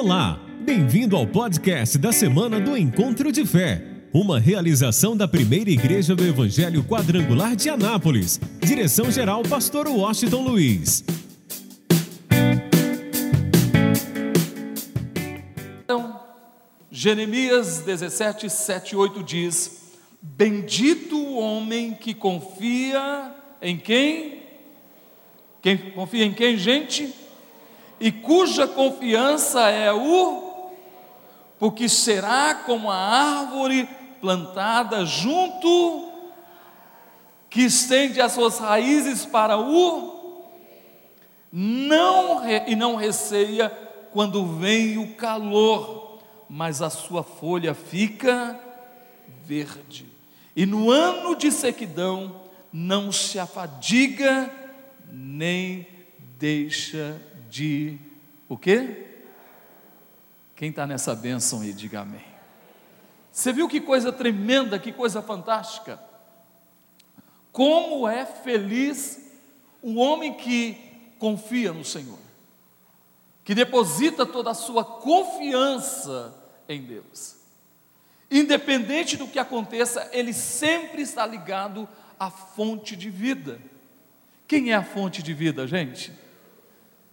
Olá, bem-vindo ao podcast da semana do Encontro de Fé, uma realização da primeira igreja do Evangelho Quadrangular de Anápolis. Direção-geral, Pastor Washington Luiz. Então, Jeremias 17, 7 e 8 diz: Bendito o homem que confia em quem? Quem confia em quem, gente? E cuja confiança é o, porque será como a árvore plantada junto, que estende as suas raízes para o, não e não receia quando vem o calor, mas a sua folha fica verde. E no ano de sequidão não se afadiga nem deixa de o quê? Quem está nessa bênção aí, diga amém. Você viu que coisa tremenda, que coisa fantástica? Como é feliz o homem que confia no Senhor, que deposita toda a sua confiança em Deus. Independente do que aconteça, ele sempre está ligado à fonte de vida. Quem é a fonte de vida, gente?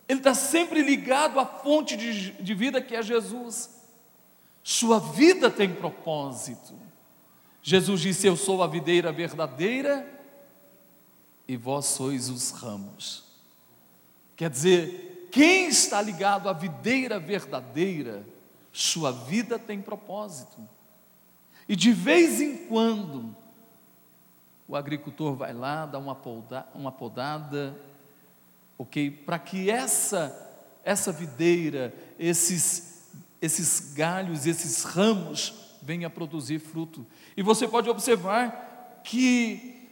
Ele está sempre ligado à fonte de, de vida que é Jesus. Sua vida tem propósito. Jesus disse: Eu sou a videira verdadeira e vós sois os ramos. Quer dizer, quem está ligado à videira verdadeira, sua vida tem propósito. E de vez em quando, o agricultor vai lá, dá uma, podada, uma podada ok? Para que essa essa videira, esses esses galhos, esses ramos venham a produzir fruto. E você pode observar que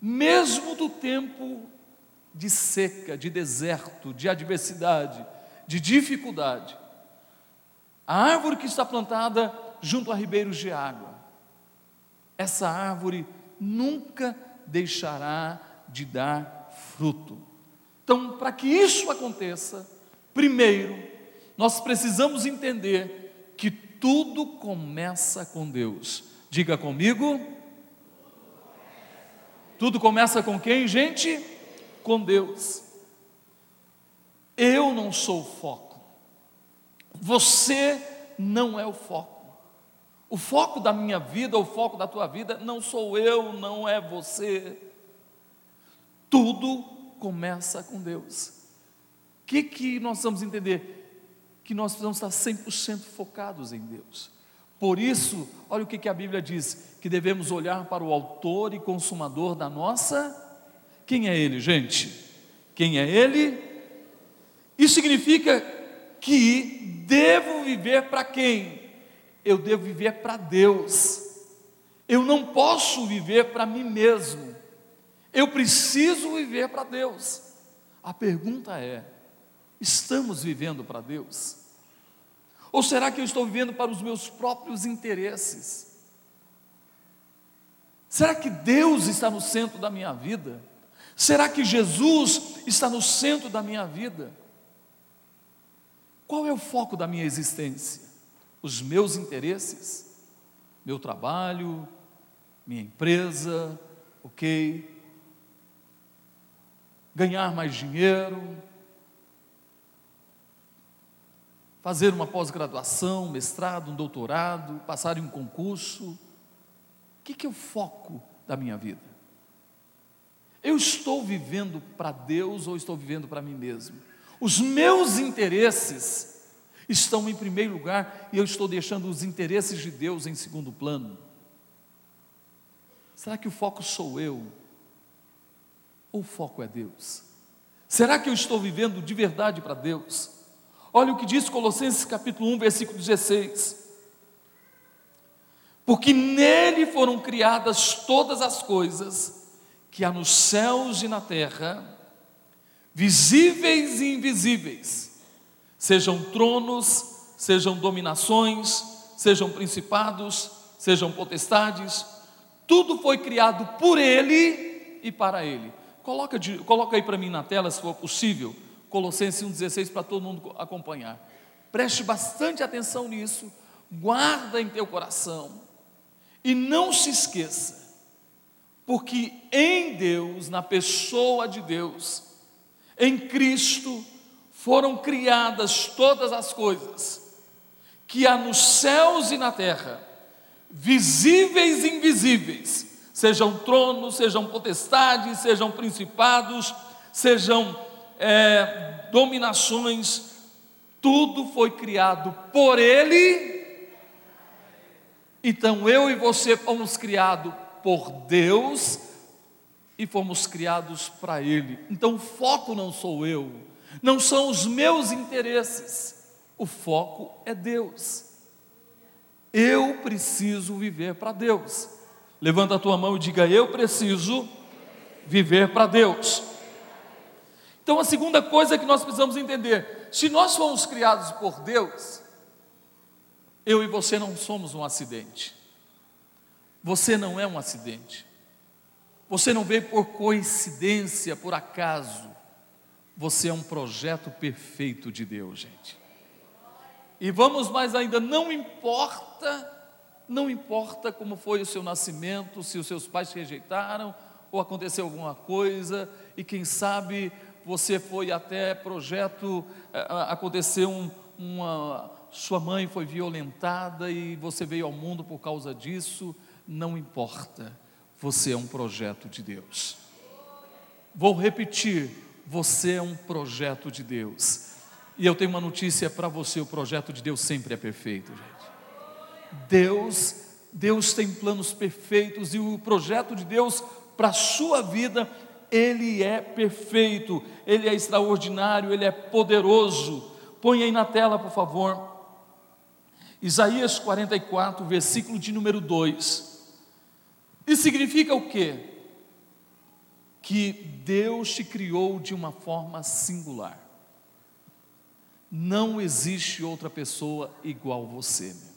mesmo do tempo de seca, de deserto, de adversidade, de dificuldade, a árvore que está plantada junto a ribeiros de água, essa árvore nunca deixará de dar fruto. Então, para que isso aconteça, primeiro, nós precisamos entender que tudo começa com Deus. Diga comigo. Tudo começa com quem, gente? Com Deus. Eu não sou o foco. Você não é o foco. O foco da minha vida, o foco da tua vida, não sou eu, não é você. Tudo começa com Deus. O que, que nós vamos entender? Que nós precisamos estar 100% focados em Deus. Por isso, olha o que, que a Bíblia diz: que devemos olhar para o Autor e Consumador da nossa. Quem é Ele, gente? Quem é Ele? Isso significa que devo viver para quem? Eu devo viver para Deus. Eu não posso viver para mim mesmo. Eu preciso viver para Deus. A pergunta é: estamos vivendo para Deus? Ou será que eu estou vivendo para os meus próprios interesses? Será que Deus está no centro da minha vida? Será que Jesus está no centro da minha vida? Qual é o foco da minha existência? Os meus interesses? Meu trabalho? Minha empresa? Ok? Ganhar mais dinheiro, fazer uma pós-graduação, mestrado, um doutorado, passar em um concurso. O que, que é o foco da minha vida? Eu estou vivendo para Deus ou estou vivendo para mim mesmo? Os meus interesses estão em primeiro lugar e eu estou deixando os interesses de Deus em segundo plano? Será que o foco sou eu? Ou o foco é Deus? Será que eu estou vivendo de verdade para Deus? Olha o que diz Colossenses capítulo 1, versículo 16. Porque nele foram criadas todas as coisas que há nos céus e na terra, visíveis e invisíveis, sejam tronos, sejam dominações, sejam principados, sejam potestades, tudo foi criado por ele e para ele. Coloca, coloca aí para mim na tela, se for possível, Colossenses 1,16 para todo mundo acompanhar. Preste bastante atenção nisso, guarda em teu coração e não se esqueça, porque em Deus, na pessoa de Deus, em Cristo, foram criadas todas as coisas que há nos céus e na terra, visíveis e invisíveis, sejam tronos, sejam potestades, sejam principados, sejam é, dominações, tudo foi criado por Ele. Então eu e você fomos criados por Deus e fomos criados para Ele. Então o foco não sou eu, não são os meus interesses, o foco é Deus. Eu preciso viver para Deus. Levanta a tua mão e diga: Eu preciso viver para Deus. Então, a segunda coisa que nós precisamos entender: se nós fomos criados por Deus, eu e você não somos um acidente. Você não é um acidente. Você não veio por coincidência, por acaso. Você é um projeto perfeito de Deus, gente. E vamos mais ainda, não importa não importa como foi o seu nascimento, se os seus pais te rejeitaram ou aconteceu alguma coisa, e quem sabe você foi até projeto, eh, aconteceu um, uma, sua mãe foi violentada e você veio ao mundo por causa disso, não importa, você é um projeto de Deus. Vou repetir, você é um projeto de Deus. E eu tenho uma notícia para você: o projeto de Deus sempre é perfeito. Deus, Deus tem planos perfeitos e o projeto de Deus para a sua vida, ele é perfeito, ele é extraordinário, ele é poderoso. Põe aí na tela, por favor. Isaías 44, versículo de número 2. Isso significa o quê? Que Deus te criou de uma forma singular. Não existe outra pessoa igual você. Meu.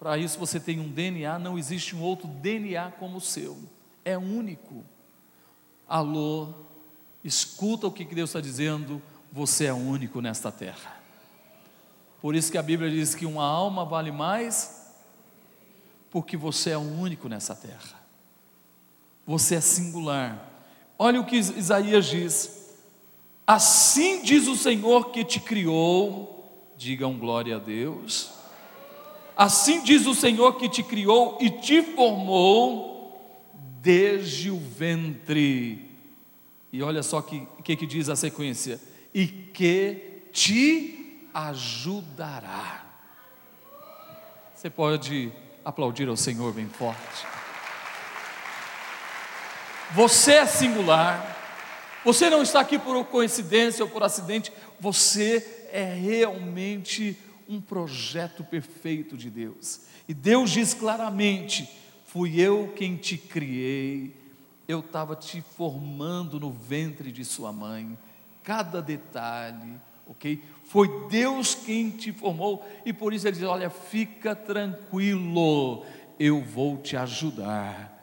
Para isso você tem um DNA, não existe um outro DNA como o seu. É único. Alô, escuta o que Deus está dizendo, você é único nesta terra. Por isso que a Bíblia diz que uma alma vale mais, porque você é único nessa terra. Você é singular. Olha o que Isaías diz: Assim diz o Senhor que te criou, digam glória a Deus Assim diz o Senhor que te criou e te formou desde o ventre. E olha só o que, que, que diz a sequência: e que te ajudará. Você pode aplaudir ao Senhor bem forte. Você é singular. Você não está aqui por coincidência ou por acidente. Você é realmente um projeto perfeito de Deus. E Deus diz claramente: fui eu quem te criei, eu estava te formando no ventre de sua mãe, cada detalhe, ok? Foi Deus quem te formou, e por isso ele diz: olha, fica tranquilo, eu vou te ajudar.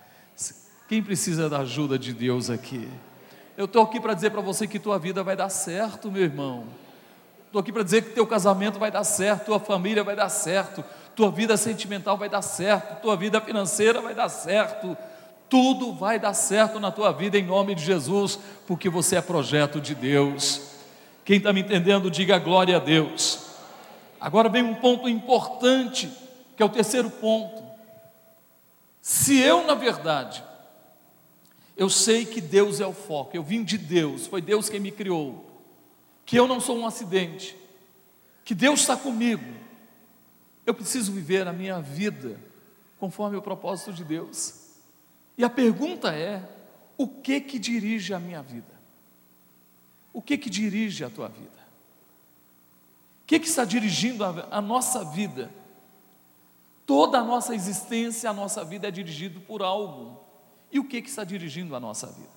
Quem precisa da ajuda de Deus aqui? Eu estou aqui para dizer para você que tua vida vai dar certo, meu irmão. Estou aqui para dizer que teu casamento vai dar certo, tua família vai dar certo, tua vida sentimental vai dar certo, tua vida financeira vai dar certo. Tudo vai dar certo na tua vida em nome de Jesus, porque você é projeto de Deus. Quem está me entendendo, diga glória a Deus. Agora vem um ponto importante, que é o terceiro ponto. Se eu, na verdade, eu sei que Deus é o foco, eu vim de Deus, foi Deus quem me criou que eu não sou um acidente, que Deus está comigo. Eu preciso viver a minha vida conforme o propósito de Deus. E a pergunta é: o que que dirige a minha vida? O que que dirige a tua vida? O que que está dirigindo a, a nossa vida? Toda a nossa existência, a nossa vida é dirigida por algo. E o que que está dirigindo a nossa vida?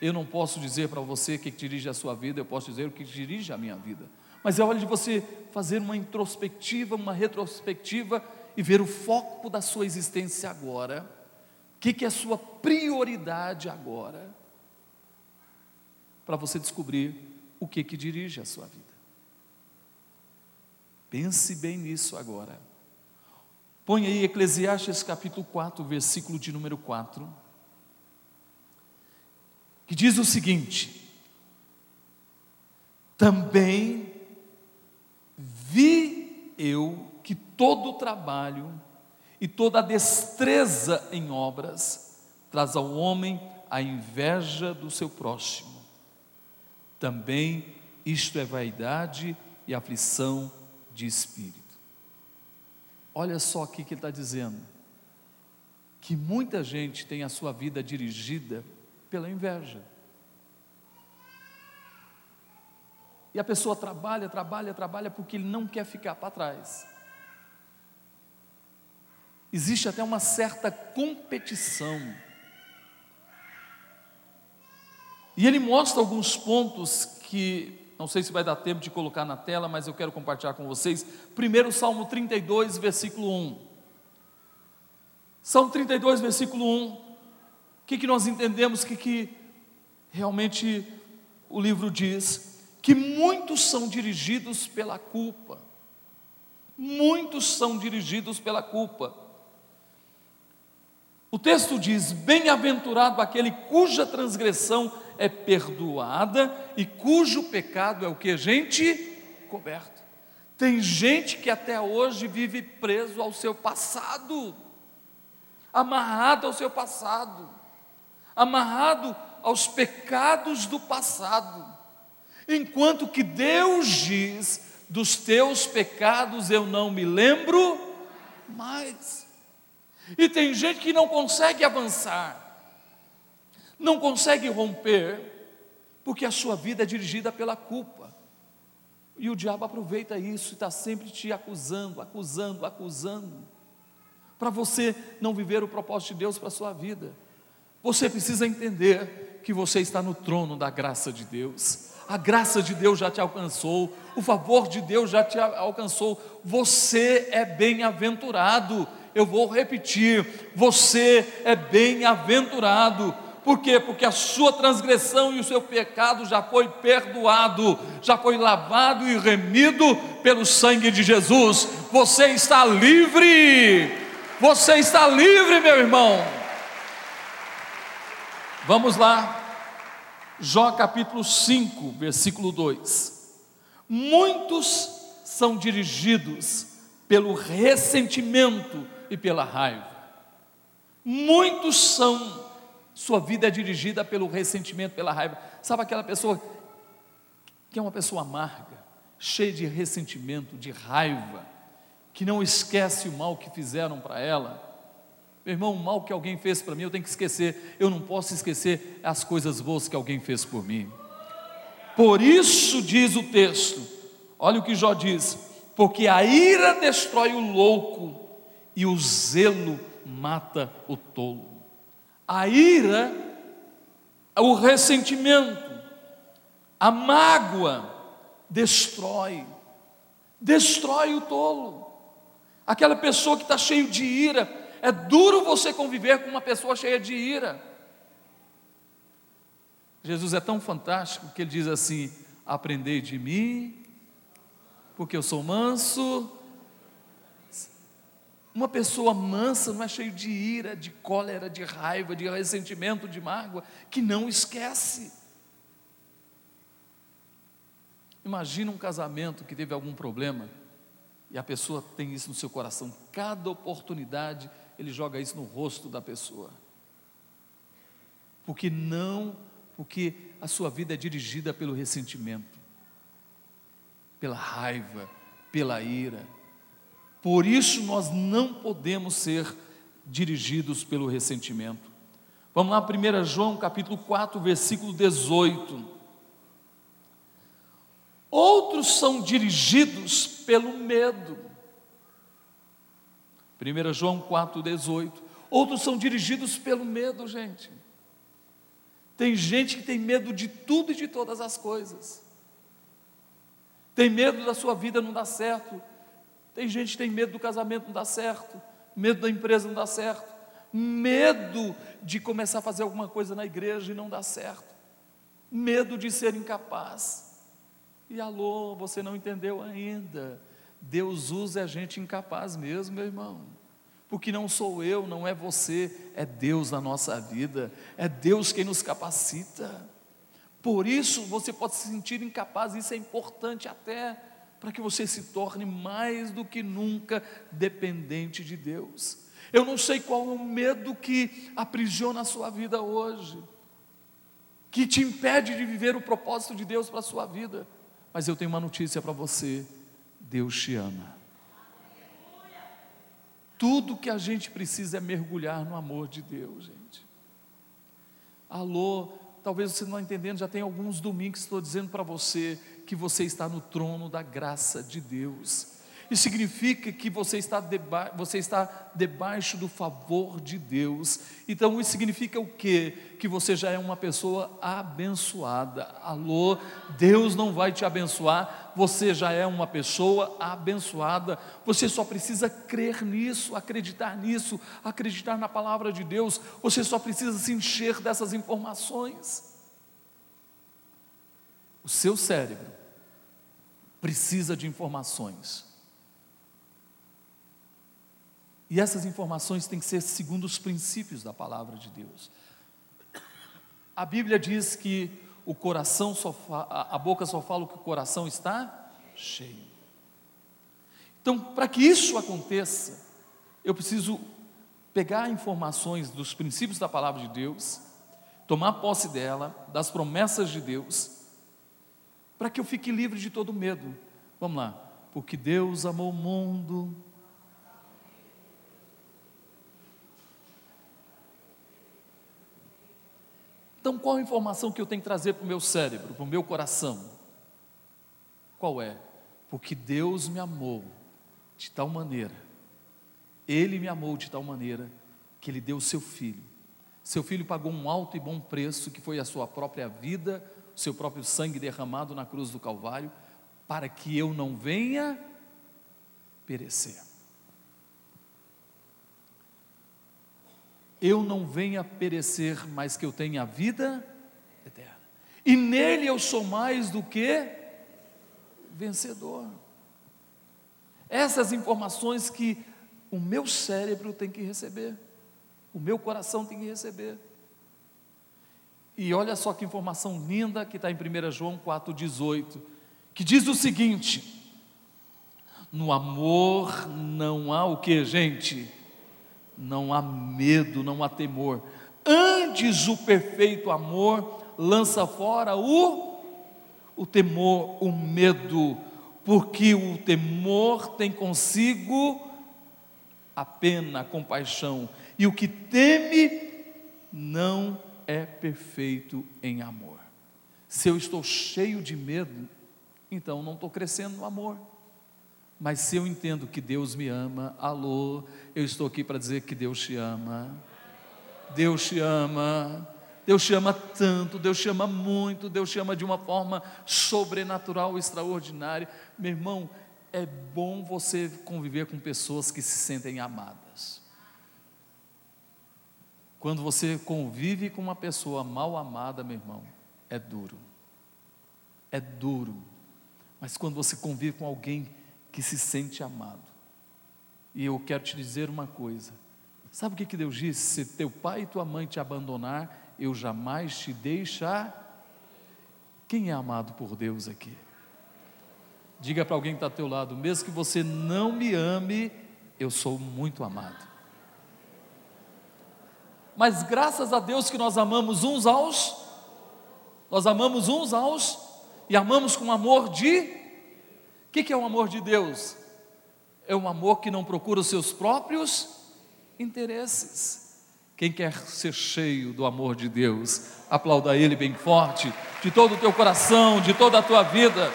Eu não posso dizer para você o que dirige a sua vida, eu posso dizer o que dirige a minha vida. Mas é hora de você fazer uma introspectiva, uma retrospectiva e ver o foco da sua existência agora. O que, que é a sua prioridade agora? Para você descobrir o que que dirige a sua vida. Pense bem nisso agora. Põe aí Eclesiastes capítulo 4, versículo de número 4, que diz o seguinte: Também vi eu que todo o trabalho e toda a destreza em obras traz ao homem a inveja do seu próximo. Também isto é vaidade e aflição de espírito. Olha só aqui que ele está dizendo: que muita gente tem a sua vida dirigida pela inveja. E a pessoa trabalha, trabalha, trabalha porque ele não quer ficar para trás. Existe até uma certa competição. E ele mostra alguns pontos que não sei se vai dar tempo de colocar na tela, mas eu quero compartilhar com vocês. Primeiro, Salmo 32, versículo 1. Salmo 32, versículo 1. O que, que nós entendemos? Que, que realmente o livro diz? Que muitos são dirigidos pela culpa. Muitos são dirigidos pela culpa. O texto diz: Bem-aventurado aquele cuja transgressão é perdoada e cujo pecado é o que, gente? Coberto. Tem gente que até hoje vive preso ao seu passado, amarrado ao seu passado, amarrado aos pecados do passado, enquanto que Deus diz: dos teus pecados eu não me lembro mais. E tem gente que não consegue avançar, não consegue romper, porque a sua vida é dirigida pela culpa. E o diabo aproveita isso e está sempre te acusando, acusando, acusando, para você não viver o propósito de Deus para a sua vida. Você precisa entender que você está no trono da graça de Deus. A graça de Deus já te alcançou, o favor de Deus já te alcançou. Você é bem-aventurado. Eu vou repetir: você é bem-aventurado por quê? Porque a sua transgressão e o seu pecado já foi perdoado, já foi lavado e remido pelo sangue de Jesus. Você está livre. Você está livre, meu irmão. Vamos lá. Jó capítulo 5, versículo 2. Muitos são dirigidos pelo ressentimento e pela raiva. Muitos são sua vida é dirigida pelo ressentimento, pela raiva. Sabe aquela pessoa que é uma pessoa amarga, cheia de ressentimento, de raiva, que não esquece o mal que fizeram para ela? Meu irmão, o mal que alguém fez para mim, eu tenho que esquecer. Eu não posso esquecer as coisas boas que alguém fez por mim. Por isso diz o texto, olha o que Jó diz: porque a ira destrói o louco e o zelo mata o tolo a ira, o ressentimento, a mágoa destrói, destrói o tolo. Aquela pessoa que está cheio de ira, é duro você conviver com uma pessoa cheia de ira. Jesus é tão fantástico que ele diz assim: aprendei de mim, porque eu sou manso uma pessoa mansa não é cheio de ira, de cólera, de raiva, de ressentimento, de mágoa, que não esquece. Imagina um casamento que teve algum problema e a pessoa tem isso no seu coração. Cada oportunidade ele joga isso no rosto da pessoa. Porque não, porque a sua vida é dirigida pelo ressentimento, pela raiva, pela ira. Por isso nós não podemos ser dirigidos pelo ressentimento. Vamos lá, 1 João capítulo 4, versículo 18. Outros são dirigidos pelo medo. 1 João 4, 18. Outros são dirigidos pelo medo, gente. Tem gente que tem medo de tudo e de todas as coisas. Tem medo da sua vida não dar certo tem gente que tem medo do casamento não dar certo, medo da empresa não dar certo, medo de começar a fazer alguma coisa na igreja e não dar certo, medo de ser incapaz. E alô, você não entendeu ainda. Deus usa a gente incapaz mesmo, meu irmão. Porque não sou eu, não é você, é Deus na nossa vida, é Deus quem nos capacita. Por isso você pode se sentir incapaz, isso é importante até para que você se torne mais do que nunca dependente de Deus. Eu não sei qual é o medo que aprisiona a sua vida hoje, que te impede de viver o propósito de Deus para a sua vida, mas eu tenho uma notícia para você: Deus te ama. Tudo que a gente precisa é mergulhar no amor de Deus, gente. Alô, talvez você não está entendendo, já tem alguns domingos que estou dizendo para você que você está no trono da graça de Deus. Isso significa que você está, deba você está debaixo do favor de Deus. Então, isso significa o quê? Que você já é uma pessoa abençoada. Alô, Deus não vai te abençoar, você já é uma pessoa abençoada. Você só precisa crer nisso, acreditar nisso, acreditar na palavra de Deus. Você só precisa se encher dessas informações. O seu cérebro precisa de informações. E essas informações têm que ser segundo os princípios da palavra de Deus. A Bíblia diz que o coração só a boca só fala o que o coração está cheio. Então, para que isso aconteça, eu preciso pegar informações dos princípios da palavra de Deus, tomar posse dela, das promessas de Deus, para que eu fique livre de todo medo. Vamos lá. Porque Deus amou o mundo Então, qual a informação que eu tenho que trazer para o meu cérebro, para o meu coração? Qual é? Porque Deus me amou de tal maneira, Ele me amou de tal maneira, que Ele deu o seu filho. Seu filho pagou um alto e bom preço, que foi a sua própria vida, o seu próprio sangue derramado na cruz do Calvário, para que eu não venha perecer. Eu não venha perecer, mas que eu tenha vida eterna. E nele eu sou mais do que vencedor. Essas informações que o meu cérebro tem que receber, o meu coração tem que receber. E olha só que informação linda que está em 1 João 4,18, que diz o seguinte: no amor não há o que, gente? Não há medo, não há temor. Antes o perfeito amor lança fora o, o temor, o medo, porque o temor tem consigo a pena, a compaixão, e o que teme não é perfeito em amor. Se eu estou cheio de medo, então não estou crescendo no amor. Mas se eu entendo que Deus me ama, alô, eu estou aqui para dizer que Deus te ama. Deus te ama. Deus te ama tanto, Deus te ama muito, Deus te ama de uma forma sobrenatural, extraordinária. Meu irmão, é bom você conviver com pessoas que se sentem amadas. Quando você convive com uma pessoa mal amada, meu irmão, é duro. É duro. Mas quando você convive com alguém que se sente amado. E eu quero te dizer uma coisa: sabe o que, que Deus disse? Se teu pai e tua mãe te abandonar, eu jamais te deixar. Quem é amado por Deus aqui? Diga para alguém que está ao teu lado, mesmo que você não me ame, eu sou muito amado. Mas graças a Deus que nós amamos uns aos, nós amamos uns aos, e amamos com amor de que, que é o amor de Deus? É um amor que não procura os seus próprios interesses. Quem quer ser cheio do amor de Deus, aplauda Ele bem forte, de todo o teu coração, de toda a tua vida.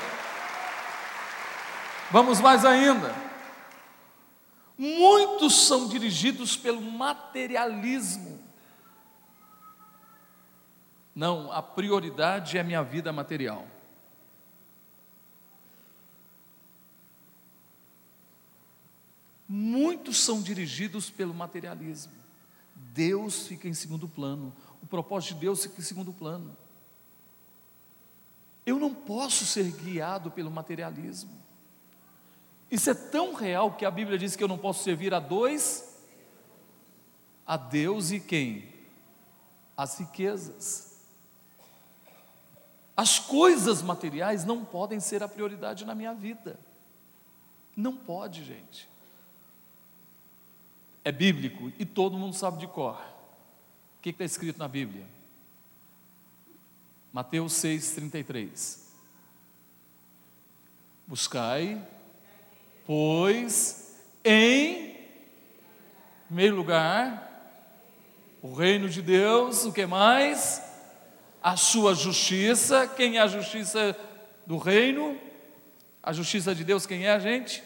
Vamos mais ainda. Muitos são dirigidos pelo materialismo. Não, a prioridade é a minha vida material. Muitos são dirigidos pelo materialismo. Deus fica em segundo plano. O propósito de Deus fica em segundo plano. Eu não posso ser guiado pelo materialismo. Isso é tão real que a Bíblia diz que eu não posso servir a dois, a Deus e quem? As riquezas. As coisas materiais não podem ser a prioridade na minha vida. Não pode, gente. É bíblico e todo mundo sabe de cor. O que está escrito na Bíblia? Mateus 6,33. Buscai, pois, em primeiro lugar, o reino de Deus, o que mais? A sua justiça. Quem é a justiça do reino? A justiça de Deus, quem é a gente?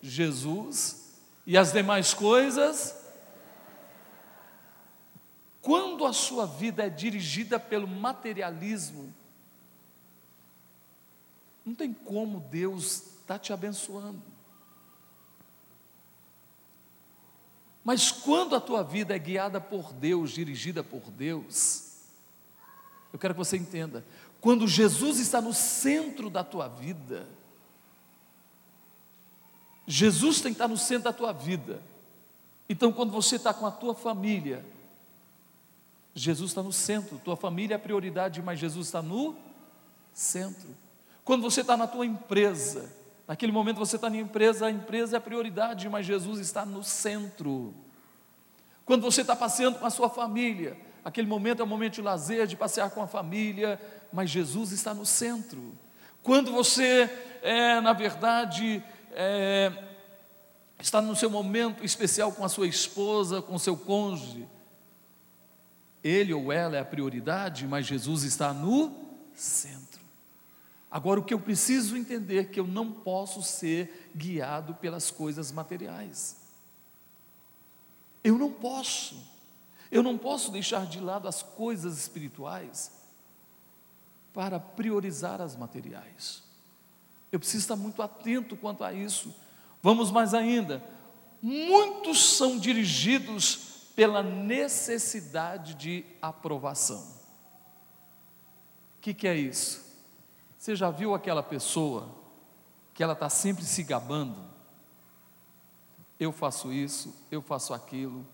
Jesus. E as demais coisas? Quando a sua vida é dirigida pelo materialismo, não tem como Deus estar tá te abençoando. Mas quando a tua vida é guiada por Deus, dirigida por Deus, eu quero que você entenda, quando Jesus está no centro da tua vida, Jesus tem que estar no centro da tua vida. Então, quando você está com a tua família, Jesus está no centro, tua família é a prioridade, mas Jesus está no centro. Quando você está na tua empresa, naquele momento você está na empresa, a empresa é a prioridade, mas Jesus está no centro. Quando você está passeando com a sua família, aquele momento é um momento de lazer, de passear com a família, mas Jesus está no centro. Quando você, é, na verdade, é, está no seu momento especial com a sua esposa, com seu cônjuge, ele ou ela é a prioridade, mas Jesus está no centro. Agora, o que eu preciso entender é que eu não posso ser guiado pelas coisas materiais. Eu não posso. Eu não posso deixar de lado as coisas espirituais para priorizar as materiais. Eu preciso estar muito atento quanto a isso. Vamos mais ainda. Muitos são dirigidos pela necessidade de aprovação. O que, que é isso? Você já viu aquela pessoa que ela está sempre se gabando? Eu faço isso, eu faço aquilo.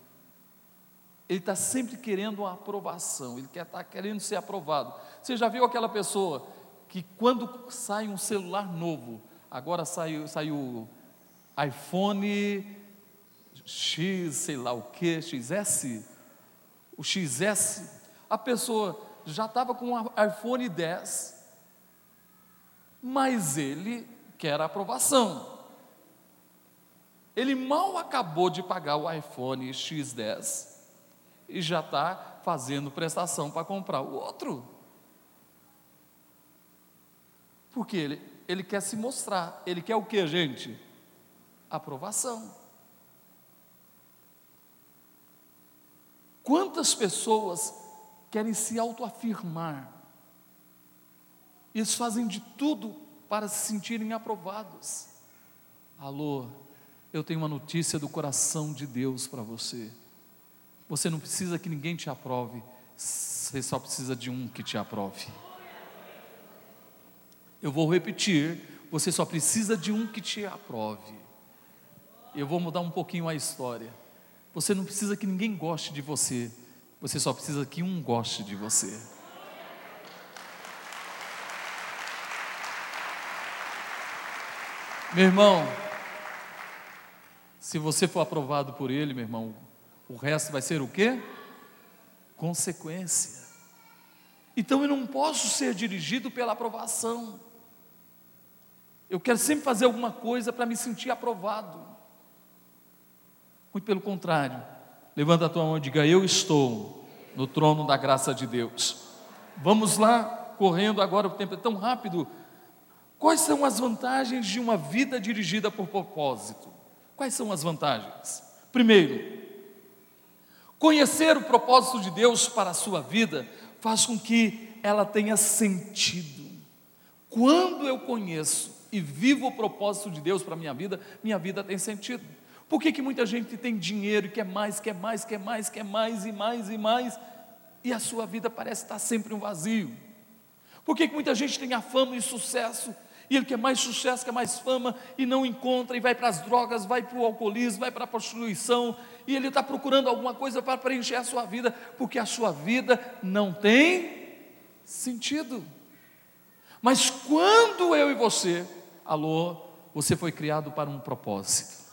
Ele está sempre querendo uma aprovação, ele está querendo ser aprovado. Você já viu aquela pessoa que quando sai um celular novo, agora saiu, saiu iPhone X, sei lá o que, XS, o XS, a pessoa já estava com um iPhone 10, mas ele quer aprovação. Ele mal acabou de pagar o iPhone X10 e já está fazendo prestação para comprar o outro. Porque ele, ele quer se mostrar, ele quer o que, gente? Aprovação. Quantas pessoas querem se autoafirmar? Eles fazem de tudo para se sentirem aprovados. Alô, eu tenho uma notícia do coração de Deus para você. Você não precisa que ninguém te aprove, você só precisa de um que te aprove. Eu vou repetir, você só precisa de um que te aprove. Eu vou mudar um pouquinho a história. Você não precisa que ninguém goste de você, você só precisa que um goste de você. Meu irmão, se você for aprovado por ele, meu irmão, o resto vai ser o quê? Consequência. Então eu não posso ser dirigido pela aprovação. Eu quero sempre fazer alguma coisa para me sentir aprovado. Muito pelo contrário. Levanta a tua mão e diga: Eu estou no trono da graça de Deus. Vamos lá, correndo agora, o tempo é tão rápido. Quais são as vantagens de uma vida dirigida por propósito? Quais são as vantagens? Primeiro, conhecer o propósito de Deus para a sua vida faz com que ela tenha sentido. Quando eu conheço e vivo o propósito de Deus para a minha vida, minha vida tem sentido. Por que, que muita gente tem dinheiro e quer mais, quer mais, quer mais, quer mais e mais e mais, e a sua vida parece estar sempre um vazio? Por que, que muita gente tem a fama e sucesso? E ele quer mais sucesso, quer mais fama, e não encontra, e vai para as drogas, vai para o alcoolismo, vai para a prostituição, e ele está procurando alguma coisa para preencher a sua vida, porque a sua vida não tem sentido. Mas quando eu e você, alô, você foi criado para um propósito.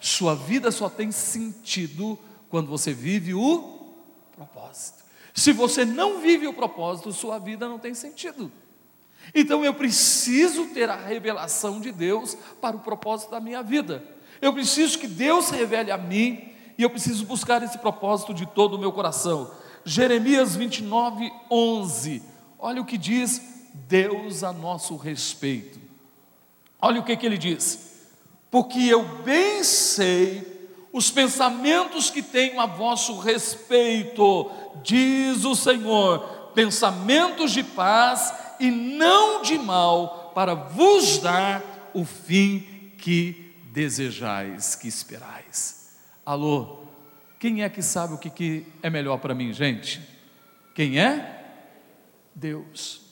Sua vida só tem sentido quando você vive o propósito. Se você não vive o propósito, sua vida não tem sentido. Então eu preciso ter a revelação de Deus para o propósito da minha vida. Eu preciso que Deus revele a mim e eu preciso buscar esse propósito de todo o meu coração. Jeremias 29, 11. Olha o que diz Deus a nosso respeito. Olha o que, que ele diz: Porque eu bem sei os pensamentos que tenho a vosso respeito, diz o Senhor, pensamentos de paz e não de mal, para vos dar o fim que desejais, que esperais. Alô, quem é que sabe o que, que é melhor para mim, gente? Quem é? Deus.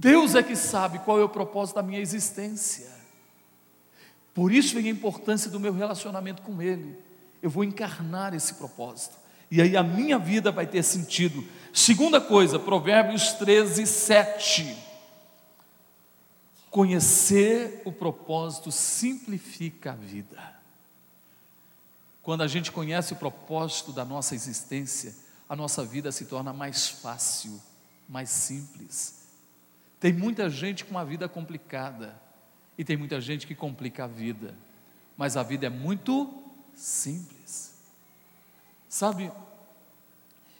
Deus é que sabe qual é o propósito da minha existência. Por isso vem a importância do meu relacionamento com Ele. Eu vou encarnar esse propósito. E aí a minha vida vai ter sentido. Segunda coisa, Provérbios 13, 7. Conhecer o propósito simplifica a vida. Quando a gente conhece o propósito da nossa existência, a nossa vida se torna mais fácil, mais simples. Tem muita gente com uma vida complicada e tem muita gente que complica a vida, mas a vida é muito simples. Sabe,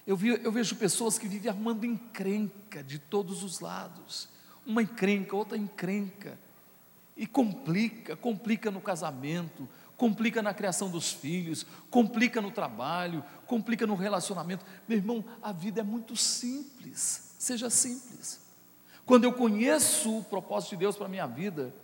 eu, vi, eu vejo pessoas que vivem arrumando encrenca de todos os lados, uma encrenca, outra encrenca, e complica, complica no casamento, complica na criação dos filhos, complica no trabalho, complica no relacionamento. Meu irmão, a vida é muito simples, seja simples. Quando eu conheço o propósito de Deus para a minha vida,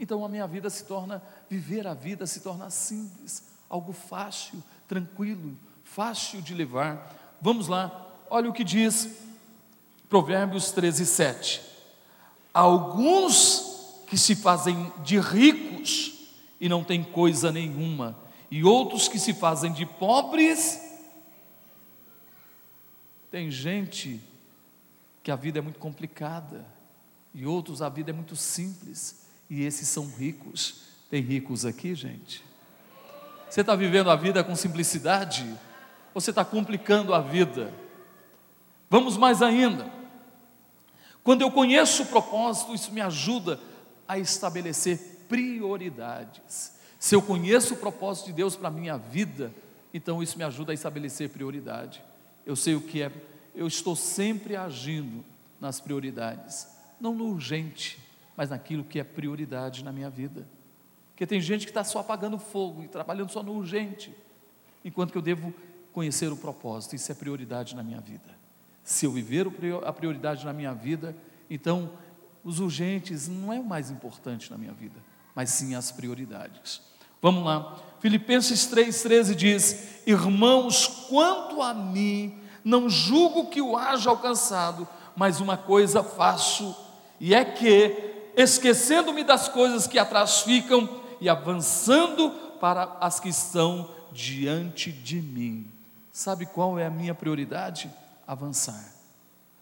então a minha vida se torna, viver a vida se torna simples, algo fácil, tranquilo, fácil de levar. Vamos lá, olha o que diz Provérbios 13, 7. Alguns que se fazem de ricos e não têm coisa nenhuma, e outros que se fazem de pobres. Tem gente que a vida é muito complicada, e outros a vida é muito simples e esses são ricos. Tem ricos aqui, gente? Você está vivendo a vida com simplicidade? Ou você está complicando a vida? Vamos mais ainda. Quando eu conheço o propósito, isso me ajuda a estabelecer prioridades. Se eu conheço o propósito de Deus para a minha vida, então isso me ajuda a estabelecer prioridade. Eu sei o que é, eu estou sempre agindo nas prioridades, não no urgente, mas naquilo que é prioridade na minha vida. Porque tem gente que está só apagando fogo e trabalhando só no urgente, enquanto que eu devo conhecer o propósito, isso é prioridade na minha vida. Se eu viver a prioridade na minha vida, então os urgentes não é o mais importante na minha vida, mas sim as prioridades. Vamos lá, Filipenses 3,13 diz: Irmãos, quanto a mim, não julgo que o haja alcançado, mas uma coisa faço, e é que esquecendo-me das coisas que atrás ficam e avançando para as que estão diante de mim. Sabe qual é a minha prioridade? Avançar,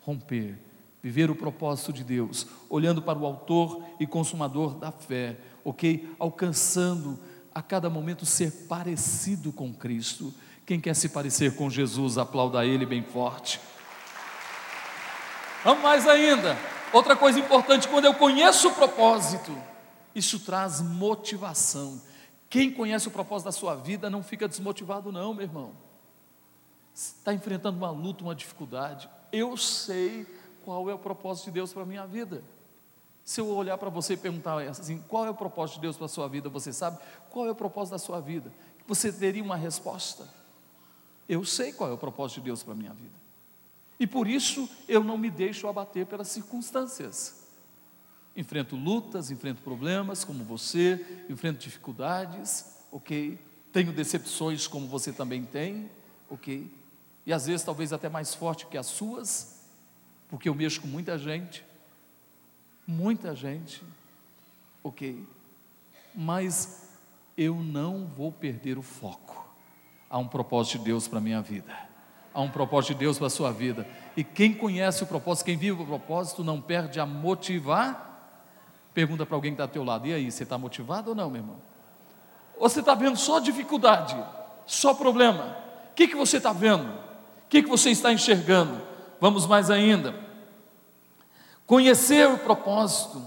romper, viver o propósito de Deus, olhando para o Autor e Consumador da fé, ok? Alcançando a cada momento ser parecido com Cristo. Quem quer se parecer com Jesus, aplauda Ele bem forte. Vamos mais ainda. Outra coisa importante, quando eu conheço o propósito, isso traz motivação. Quem conhece o propósito da sua vida não fica desmotivado, não, meu irmão. Está enfrentando uma luta, uma dificuldade. Eu sei qual é o propósito de Deus para a minha vida. Se eu olhar para você e perguntar assim, qual é o propósito de Deus para a sua vida, você sabe qual é o propósito da sua vida? Você teria uma resposta. Eu sei qual é o propósito de Deus para a minha vida. E por isso eu não me deixo abater pelas circunstâncias. Enfrento lutas, enfrento problemas como você, enfrento dificuldades, ok? Tenho decepções como você também tem, ok? E às vezes talvez até mais forte que as suas, porque eu mexo com muita gente, muita gente, ok, mas eu não vou perder o foco. Há um propósito de Deus para a minha vida, há um propósito de Deus para a sua vida, e quem conhece o propósito, quem vive o propósito, não perde a motivar. Pergunta para alguém que está ao teu lado: e aí, você está motivado ou não, meu irmão? Ou você está vendo só dificuldade, só problema? O que, que você está vendo? O que, que você está enxergando? Vamos mais ainda. Conhecer o propósito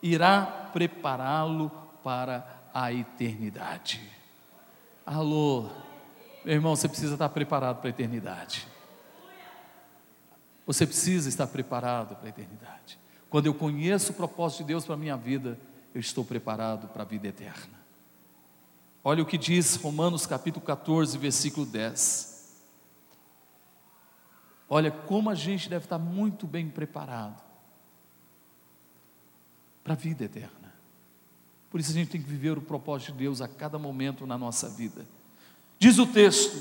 irá prepará-lo para a eternidade. Alô, meu irmão, você precisa estar preparado para a eternidade. Você precisa estar preparado para a eternidade. Quando eu conheço o propósito de Deus para a minha vida, eu estou preparado para a vida eterna. Olha o que diz Romanos capítulo 14, versículo 10. Olha como a gente deve estar muito bem preparado para a vida eterna. Por isso a gente tem que viver o propósito de Deus a cada momento na nossa vida. Diz o texto: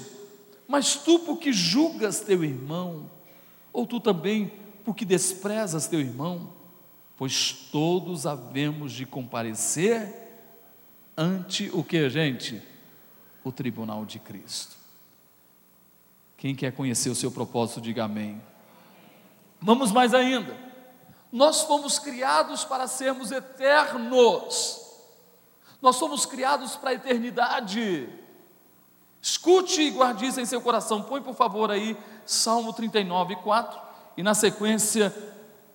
Mas tu, porque julgas teu irmão, ou tu também, porque desprezas teu irmão, pois todos havemos de comparecer ante o que, gente? O tribunal de Cristo. Quem quer conhecer o seu propósito, diga amém. Vamos mais ainda. Nós fomos criados para sermos eternos. Nós somos criados para a eternidade. Escute e guarde isso em seu coração. Põe, por favor, aí Salmo 39, 4, e na sequência,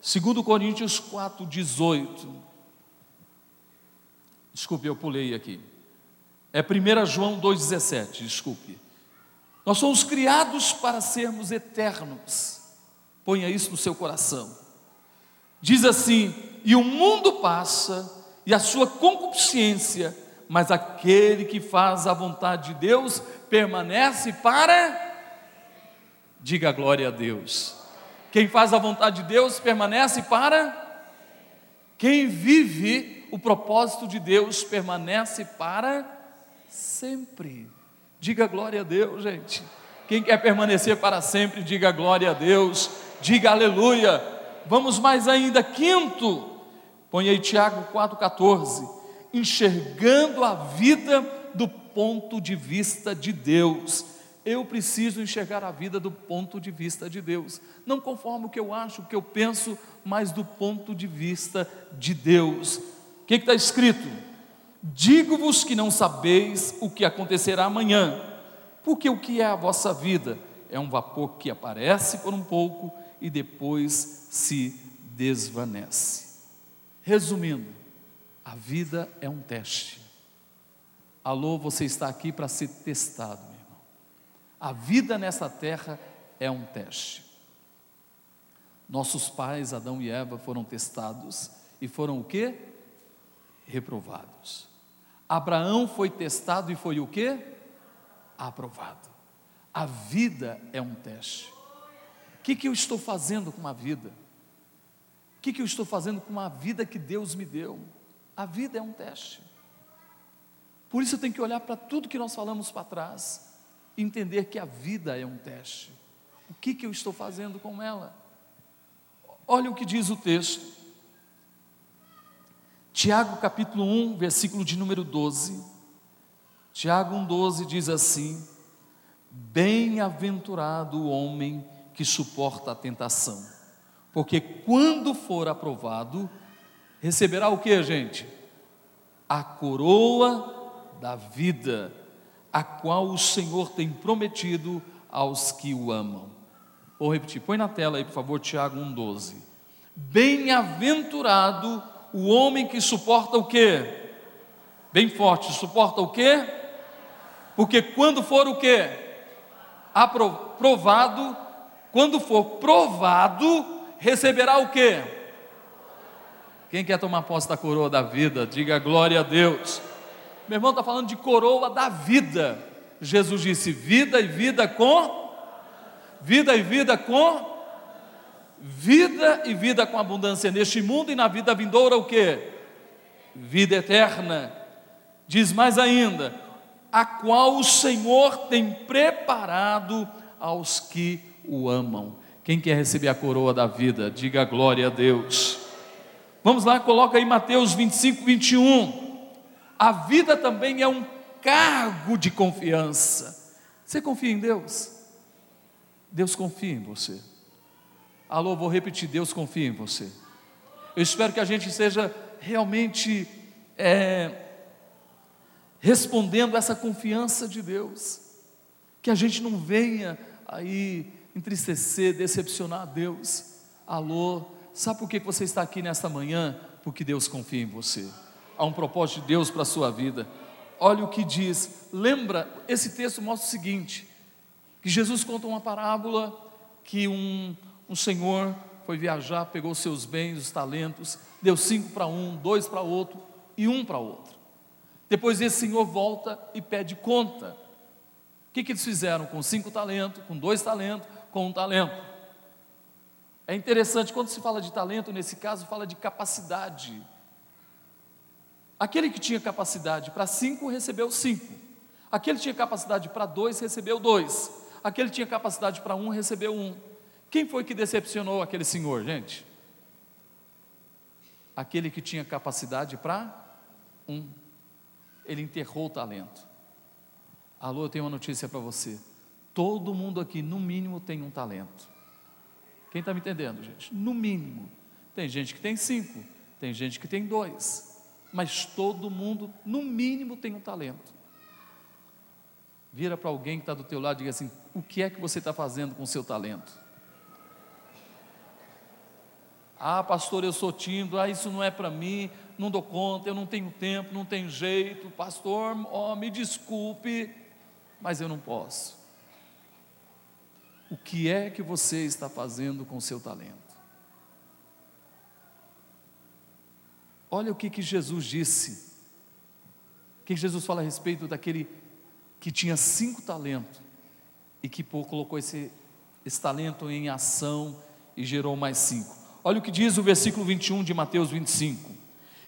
2 Coríntios 4, 18. Desculpe, eu pulei aqui. É 1 João 2,17, desculpe. Nós somos criados para sermos eternos. Ponha isso no seu coração. Diz assim: e o mundo passa, e a sua concupiscência, mas aquele que faz a vontade de Deus permanece para Diga glória a Deus. Quem faz a vontade de Deus permanece para. Quem vive o propósito de Deus permanece para sempre. Diga glória a Deus, gente. Quem quer permanecer para sempre, diga glória a Deus, diga aleluia. Vamos mais ainda, quinto, põe aí Tiago 4,14. Enxergando a vida do ponto de vista de Deus eu preciso enxergar a vida do ponto de vista de Deus, não conforme o que eu acho, o que eu penso, mas do ponto de vista de Deus. O que está escrito? Digo-vos que não sabeis o que acontecerá amanhã, porque o que é a vossa vida é um vapor que aparece por um pouco e depois se desvanece. Resumindo, a vida é um teste. Alô, você está aqui para ser testado. A vida nessa terra é um teste. Nossos pais, Adão e Eva, foram testados e foram o que? Reprovados. Abraão foi testado e foi o que? Aprovado. A vida é um teste. O que, que eu estou fazendo com a vida? O que, que eu estou fazendo com a vida que Deus me deu? A vida é um teste. Por isso eu tenho que olhar para tudo que nós falamos para trás entender que a vida é um teste. O que, que eu estou fazendo com ela? Olha o que diz o texto. Tiago capítulo 1, versículo de número 12. Tiago 1,12 diz assim: Bem-aventurado o homem que suporta a tentação, porque quando for aprovado, receberá o que, gente? A coroa da vida a qual o Senhor tem prometido aos que o amam. Vou repetir, põe na tela aí, por favor, Tiago 1,12. Bem-aventurado o homem que suporta o quê? Bem forte, suporta o quê? Porque quando for o quê? Aprovado, quando for provado, receberá o quê? Quem quer tomar posse da coroa da vida, diga glória a Deus. Meu irmão está falando de coroa da vida. Jesus disse: vida e vida com. Vida e vida com. Vida e vida com abundância neste mundo e na vida vindoura o que? Vida eterna. Diz mais ainda: a qual o Senhor tem preparado aos que o amam. Quem quer receber a coroa da vida, diga glória a Deus. Vamos lá, coloca aí Mateus 25, 21. A vida também é um cargo de confiança. Você confia em Deus? Deus confia em você. Alô, vou repetir: Deus confia em você. Eu espero que a gente seja realmente é, respondendo essa confiança de Deus, que a gente não venha aí entristecer, decepcionar Deus. Alô, sabe por que você está aqui nesta manhã? Porque Deus confia em você. Há um propósito de Deus para a sua vida. Olha o que diz. Lembra, esse texto mostra o seguinte: que Jesus conta uma parábola que um, um senhor foi viajar, pegou seus bens, os talentos, deu cinco para um, dois para outro e um para outro. Depois esse senhor volta e pede conta. O que, que eles fizeram com cinco talentos, com dois talentos, com um talento. É interessante, quando se fala de talento, nesse caso, fala de capacidade. Aquele que tinha capacidade para cinco, recebeu cinco. Aquele que tinha capacidade para dois, recebeu dois. Aquele que tinha capacidade para um, recebeu um. Quem foi que decepcionou aquele senhor, gente? Aquele que tinha capacidade para um. Ele enterrou o talento. Alô, eu tenho uma notícia para você. Todo mundo aqui, no mínimo, tem um talento. Quem está me entendendo, gente? No mínimo. Tem gente que tem cinco, tem gente que tem dois, mas todo mundo, no mínimo, tem um talento. Vira para alguém que está do teu lado e diga assim: o que é que você está fazendo com o seu talento? Ah, pastor, eu sou tímido, ah, isso não é para mim, não dou conta, eu não tenho tempo, não tenho jeito, pastor, oh, me desculpe, mas eu não posso o que é que você está fazendo com o seu talento. Olha o que, que Jesus disse. O que Jesus fala a respeito daquele que tinha cinco talentos e que colocou esse, esse talento em ação e gerou mais cinco. Olha o que diz o versículo 21 de Mateus 25.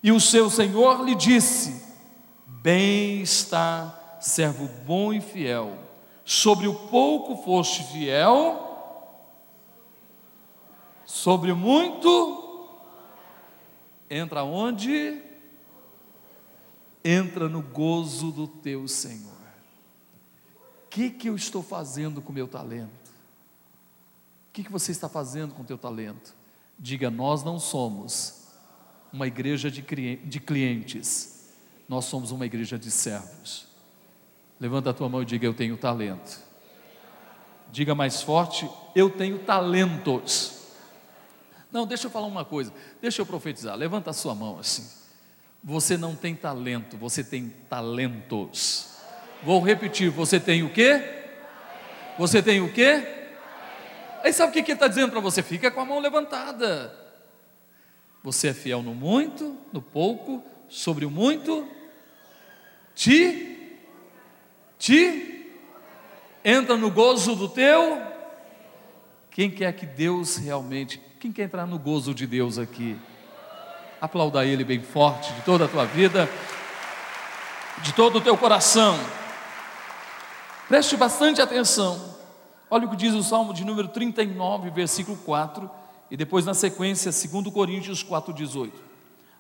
E o seu Senhor lhe disse: Bem está, servo bom e fiel sobre o pouco foste fiel, sobre o muito, entra onde? Entra no gozo do teu Senhor. O que, que eu estou fazendo com o meu talento? O que, que você está fazendo com o teu talento? Diga, nós não somos uma igreja de clientes, nós somos uma igreja de servos. Levanta a tua mão e diga: Eu tenho talento. Diga mais forte: Eu tenho talentos. Não, deixa eu falar uma coisa, deixa eu profetizar. Levanta a sua mão assim. Você não tem talento, você tem talentos. Vou repetir: você tem o quê? Você tem o quê? Aí sabe o que ele está dizendo para você? Fica com a mão levantada. Você é fiel no muito, no pouco, sobre o muito, te te entra no gozo do teu. Quem quer que Deus realmente, quem quer entrar no gozo de Deus aqui? Aplauda Ele bem forte, de toda a tua vida, de todo o teu coração. Preste bastante atenção. Olha o que diz o Salmo de número 39, versículo 4, e depois na sequência, 2 Coríntios 4,18.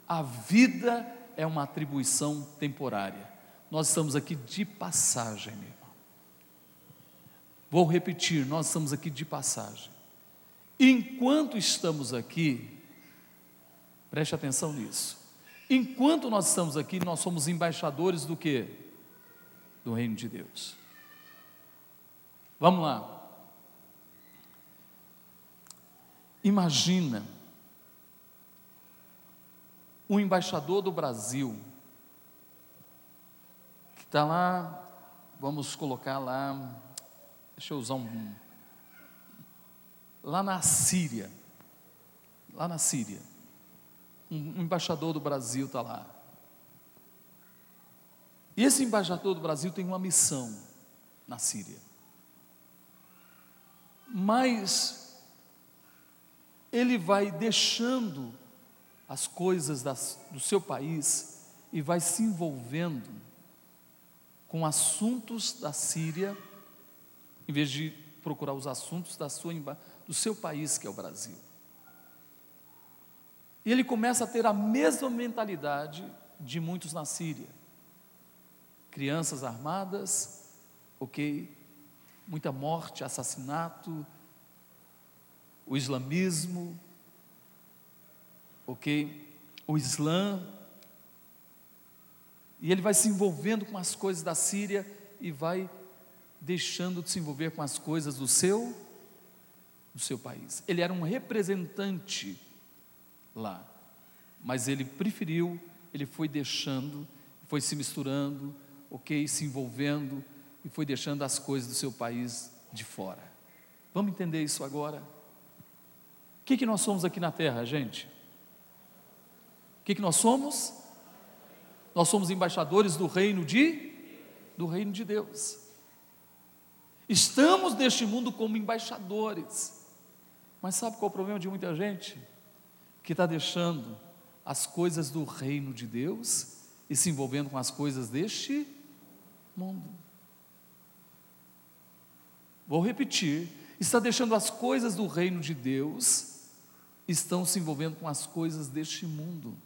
A vida é uma atribuição temporária. Nós estamos aqui de passagem, meu irmão. Vou repetir, nós estamos aqui de passagem. Enquanto estamos aqui, preste atenção nisso. Enquanto nós estamos aqui, nós somos embaixadores do que? Do reino de Deus. Vamos lá. Imagina um embaixador do Brasil Está lá, vamos colocar lá, deixa eu usar um. Lá na Síria, lá na Síria, um, um embaixador do Brasil está lá. E esse embaixador do Brasil tem uma missão na Síria. Mas ele vai deixando as coisas das, do seu país e vai se envolvendo com assuntos da Síria, em vez de procurar os assuntos da sua, do seu país, que é o Brasil. E ele começa a ter a mesma mentalidade de muitos na Síria. Crianças armadas, ok? Muita morte, assassinato, o islamismo, ok? O Islã. E ele vai se envolvendo com as coisas da Síria e vai deixando de se envolver com as coisas do seu seu país. Ele era um representante lá, mas ele preferiu, ele foi deixando, foi se misturando, ok, se envolvendo e foi deixando as coisas do seu país de fora. Vamos entender isso agora? O que, que nós somos aqui na terra, gente? O que, que nós somos? Nós somos embaixadores do reino de do reino de Deus. Estamos neste mundo como embaixadores. Mas sabe qual é o problema de muita gente? Que está deixando as coisas do reino de Deus e se envolvendo com as coisas deste mundo. Vou repetir: está deixando as coisas do reino de Deus, estão se envolvendo com as coisas deste mundo.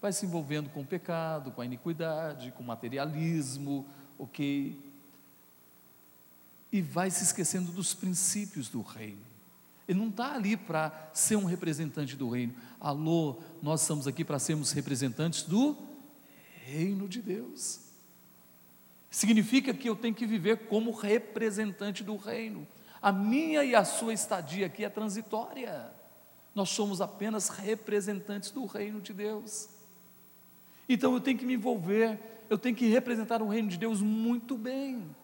Vai se envolvendo com o pecado, com a iniquidade, com o materialismo, ok? e vai se esquecendo dos princípios do reino. Ele não está ali para ser um representante do reino. Alô, nós estamos aqui para sermos representantes do reino de Deus. Significa que eu tenho que viver como representante do reino. A minha e a sua estadia aqui é transitória. Nós somos apenas representantes do reino de Deus. Então eu tenho que me envolver, eu tenho que representar o reino de Deus muito bem.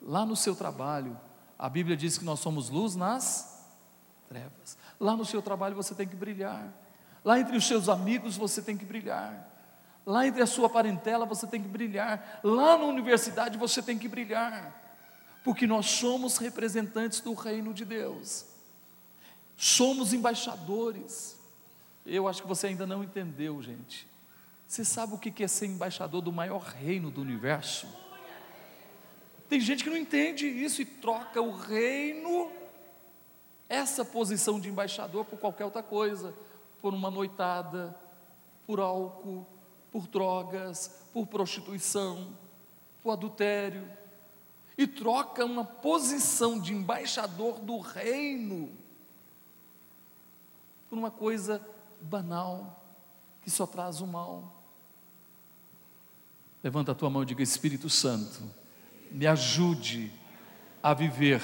Lá no seu trabalho, a Bíblia diz que nós somos luz nas trevas. Lá no seu trabalho você tem que brilhar. Lá entre os seus amigos você tem que brilhar. Lá entre a sua parentela você tem que brilhar. Lá na universidade você tem que brilhar. Porque nós somos representantes do reino de Deus. Somos embaixadores. Eu acho que você ainda não entendeu, gente. Você sabe o que é ser embaixador do maior reino do universo? Tem gente que não entende isso e troca o reino, essa posição de embaixador, por qualquer outra coisa, por uma noitada, por álcool, por drogas, por prostituição, por adultério, e troca uma posição de embaixador do reino por uma coisa banal que só traz o mal. Levanta a tua mão e diga: Espírito Santo me ajude a viver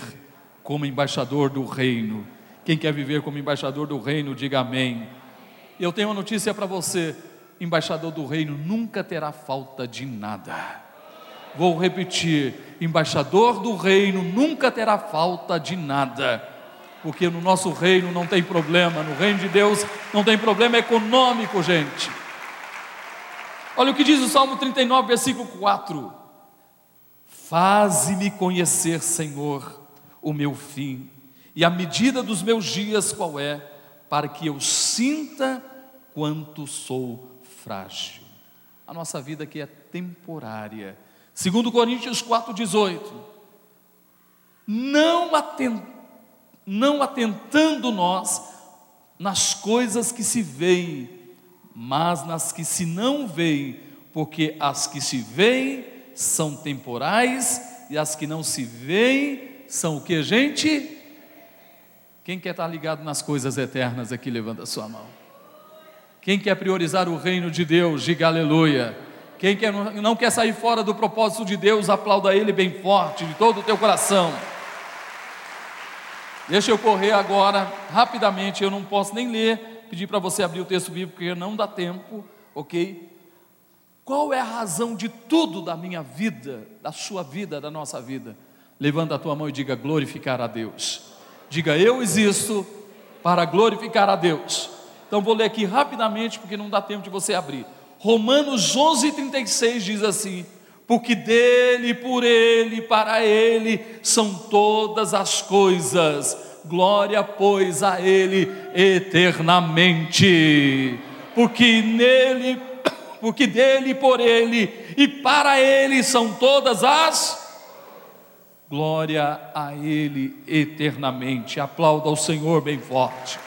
como embaixador do reino. Quem quer viver como embaixador do reino, diga amém. Eu tenho uma notícia para você: embaixador do reino nunca terá falta de nada. Vou repetir: embaixador do reino nunca terá falta de nada, porque no nosso reino não tem problema, no reino de Deus não tem problema econômico, gente. Olha o que diz o Salmo 39, versículo 4. Faze-me conhecer, Senhor, o meu fim e a medida dos meus dias qual é, para que eu sinta quanto sou frágil. A nossa vida aqui é temporária. Segundo Coríntios 4:18. Não, não atentando nós nas coisas que se veem, mas nas que se não veem, porque as que se veem são temporais e as que não se veem são o que, gente? Quem quer estar ligado nas coisas eternas aqui, levanta a sua mão. Quem quer priorizar o reino de Deus, diga aleluia. Quem quer, não quer sair fora do propósito de Deus, aplauda Ele bem forte, de todo o teu coração. Deixa eu correr agora, rapidamente, eu não posso nem ler, pedir para você abrir o texto bíblico, porque não dá tempo, ok? Qual é a razão de tudo da minha vida, da sua vida, da nossa vida? Levanta a tua mão e diga glorificar a Deus. Diga eu existo para glorificar a Deus. Então vou ler aqui rapidamente porque não dá tempo de você abrir. Romanos 11:36 diz assim: porque dele, por ele, para ele são todas as coisas. Glória, pois, a ele eternamente. Porque nele porque dele, por ele e para ele são todas as. Glória a Ele eternamente. Aplauda ao Senhor bem forte.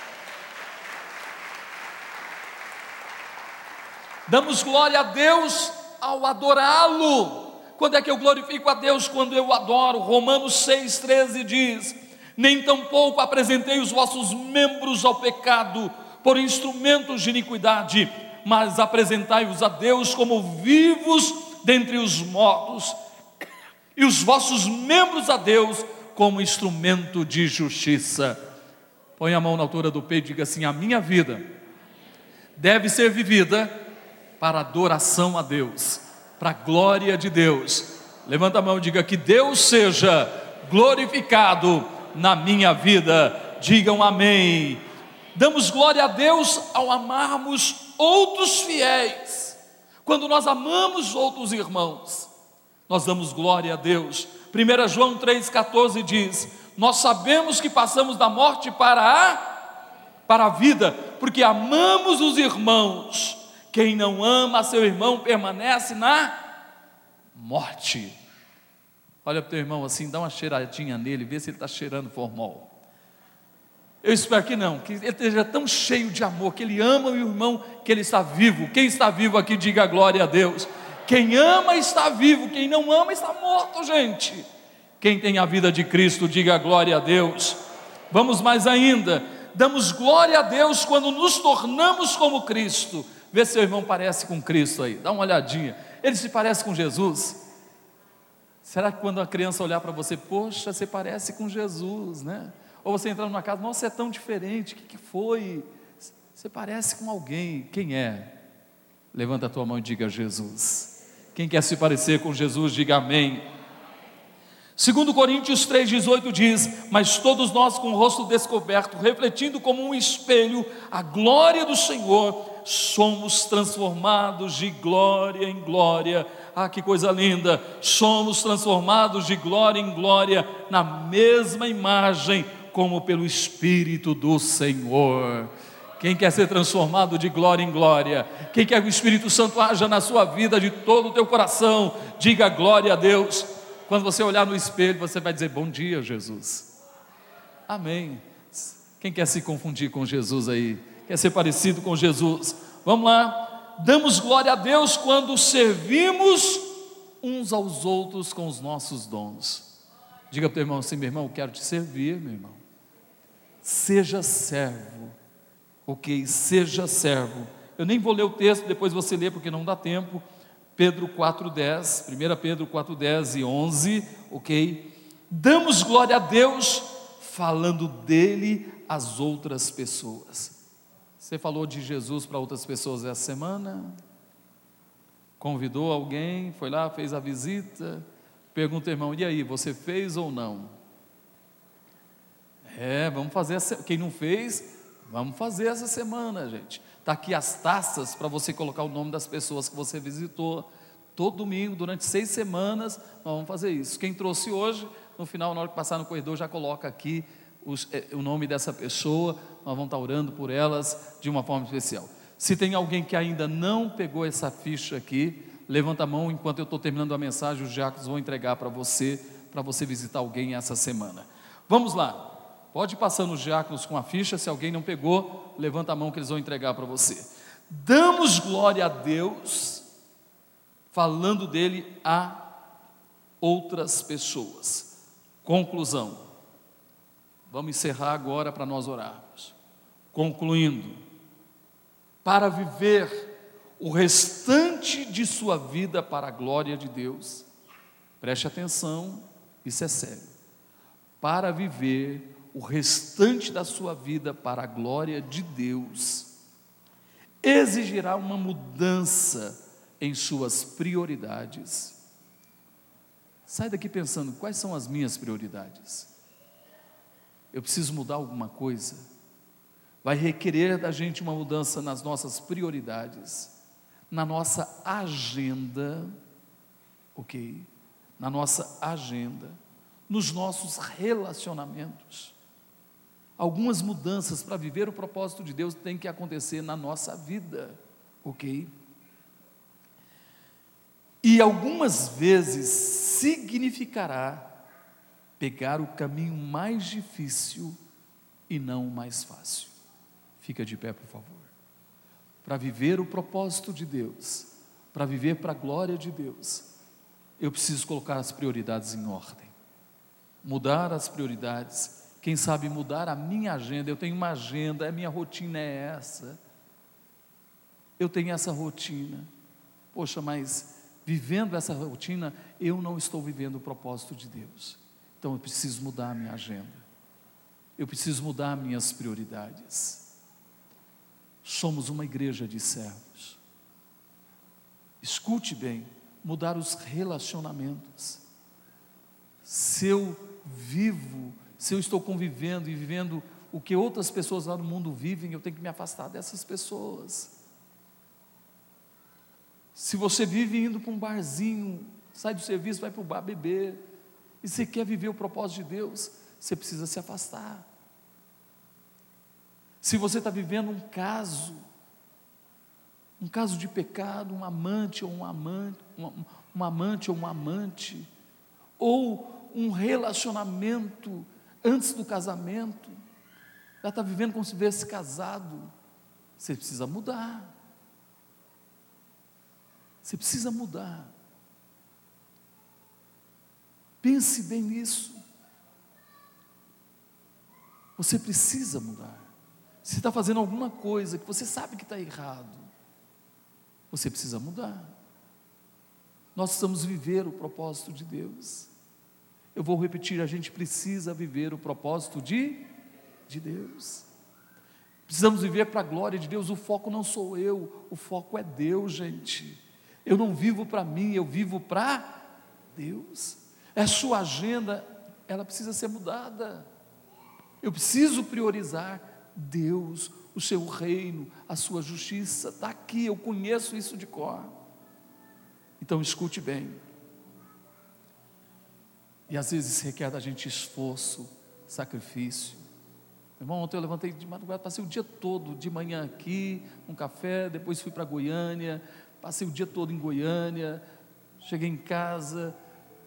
Damos glória a Deus ao adorá-lo. Quando é que eu glorifico a Deus? Quando eu adoro. Romanos 6,13 diz: Nem tampouco apresentei os vossos membros ao pecado por instrumentos de iniquidade, mas apresentai-os a Deus como vivos dentre os mortos, e os vossos membros a Deus como instrumento de justiça. Põe a mão na altura do peito e diga assim: A minha vida deve ser vivida para adoração a Deus, para a glória de Deus. Levanta a mão e diga que Deus seja glorificado na minha vida. Digam amém. Damos glória a Deus ao amarmos outros fiéis. Quando nós amamos outros irmãos, nós damos glória a Deus. 1 João 3,14 diz: Nós sabemos que passamos da morte para a, para a vida, porque amamos os irmãos. Quem não ama seu irmão permanece na morte. Olha para o teu irmão assim, dá uma cheiradinha nele, vê se ele está cheirando formol. Eu espero que não, que ele esteja tão cheio de amor, que ele ama o irmão, que ele está vivo. Quem está vivo aqui, diga glória a Deus. Quem ama está vivo, quem não ama está morto, gente. Quem tem a vida de Cristo, diga glória a Deus. Vamos mais ainda, damos glória a Deus quando nos tornamos como Cristo. Vê se seu irmão parece com Cristo aí, dá uma olhadinha. Ele se parece com Jesus? Será que quando a criança olhar para você, poxa, você parece com Jesus, né? Ou você entrar numa casa, nossa, é tão diferente, o que, que foi? Você parece com alguém, quem é? Levanta a tua mão e diga Jesus. Quem quer se parecer com Jesus, diga amém. Segundo Coríntios 3,18 diz: Mas todos nós com o rosto descoberto, refletindo como um espelho a glória do Senhor, somos transformados de glória em glória. Ah, que coisa linda! Somos transformados de glória em glória na mesma imagem, como pelo Espírito do Senhor. Quem quer ser transformado de glória em glória? Quem quer que o Espírito Santo haja na sua vida de todo o teu coração? Diga glória a Deus. Quando você olhar no espelho, você vai dizer: Bom dia, Jesus. Amém. Quem quer se confundir com Jesus aí? Quer ser parecido com Jesus? Vamos lá. Damos glória a Deus quando servimos uns aos outros com os nossos dons. Diga para o teu irmão assim: meu irmão, eu quero te servir, meu irmão. Seja servo, ok? Seja servo. Eu nem vou ler o texto, depois você lê porque não dá tempo. Pedro 4,10, 1 Pedro 4,10 e 11, ok? Damos glória a Deus falando dele às outras pessoas. Você falou de Jesus para outras pessoas essa semana? Convidou alguém, foi lá, fez a visita? Pergunta, irmão, e aí, você fez ou não? É, vamos fazer. Quem não fez, vamos fazer essa semana, gente. Está aqui as taças para você colocar o nome das pessoas que você visitou. Todo domingo, durante seis semanas, nós vamos fazer isso. Quem trouxe hoje, no final, na hora que passar no corredor, já coloca aqui os, eh, o nome dessa pessoa. Nós vamos estar orando por elas de uma forma especial. Se tem alguém que ainda não pegou essa ficha aqui, levanta a mão enquanto eu estou terminando a mensagem, os diáconos vão entregar para você, para você visitar alguém essa semana. Vamos lá. Pode ir passando os diáconos com a ficha, se alguém não pegou, levanta a mão que eles vão entregar para você. Damos glória a Deus, falando dele a outras pessoas. Conclusão. Vamos encerrar agora para nós orarmos. Concluindo, para viver o restante de sua vida para a glória de Deus, preste atenção, isso é sério. Para viver o restante da sua vida para a glória de Deus, exigirá uma mudança em suas prioridades. Sai daqui pensando: quais são as minhas prioridades? Eu preciso mudar alguma coisa? Vai requerer da gente uma mudança nas nossas prioridades, na nossa agenda, ok? Na nossa agenda, nos nossos relacionamentos. Algumas mudanças para viver o propósito de Deus têm que acontecer na nossa vida, ok? E algumas vezes significará pegar o caminho mais difícil e não o mais fácil. Fica de pé, por favor. Para viver o propósito de Deus, para viver para a glória de Deus, eu preciso colocar as prioridades em ordem. Mudar as prioridades, quem sabe mudar a minha agenda. Eu tenho uma agenda, a minha rotina é essa. Eu tenho essa rotina. Poxa, mas vivendo essa rotina, eu não estou vivendo o propósito de Deus. Então eu preciso mudar a minha agenda. Eu preciso mudar minhas prioridades. Somos uma igreja de servos. Escute bem, mudar os relacionamentos. Se eu vivo, se eu estou convivendo e vivendo o que outras pessoas lá no mundo vivem, eu tenho que me afastar dessas pessoas. Se você vive indo para um barzinho, sai do serviço, vai para o bar beber, e você quer viver o propósito de Deus, você precisa se afastar. Se você está vivendo um caso, um caso de pecado, um amante ou um amante, um, um amante ou um amante, ou um relacionamento antes do casamento, já está vivendo como se tivesse casado, você precisa mudar. Você precisa mudar. Pense bem nisso. Você precisa mudar. Se está fazendo alguma coisa que você sabe que está errado, você precisa mudar. Nós precisamos viver o propósito de Deus. Eu vou repetir: a gente precisa viver o propósito de, de Deus. Precisamos viver para a glória de Deus. O foco não sou eu, o foco é Deus, gente. Eu não vivo para mim, eu vivo para Deus. É sua agenda, ela precisa ser mudada. Eu preciso priorizar Deus, o seu reino, a sua justiça. Está aqui, eu conheço isso de cor. Então escute bem. E às vezes requer da gente esforço, sacrifício. Meu irmão, ontem eu levantei de madrugada, passei o dia todo, de manhã aqui, um café, depois fui para Goiânia, Passei o dia todo em Goiânia, cheguei em casa,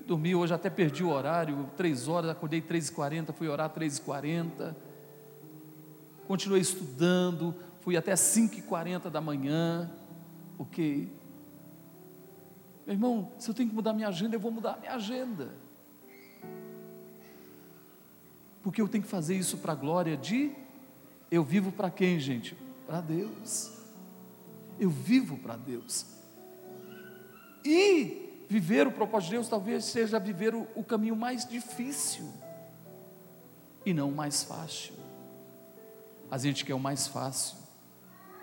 dormi, hoje até perdi o horário, três horas, acordei três e quarenta, fui orar três e quarenta, continuei estudando, fui até cinco e quarenta da manhã, ok? Meu irmão, se eu tenho que mudar minha agenda, eu vou mudar minha agenda. Porque eu tenho que fazer isso para a glória de. Eu vivo para quem, gente? Para Deus. Eu vivo para Deus. E viver o propósito de Deus talvez seja viver o, o caminho mais difícil e não o mais fácil. A gente quer o mais fácil,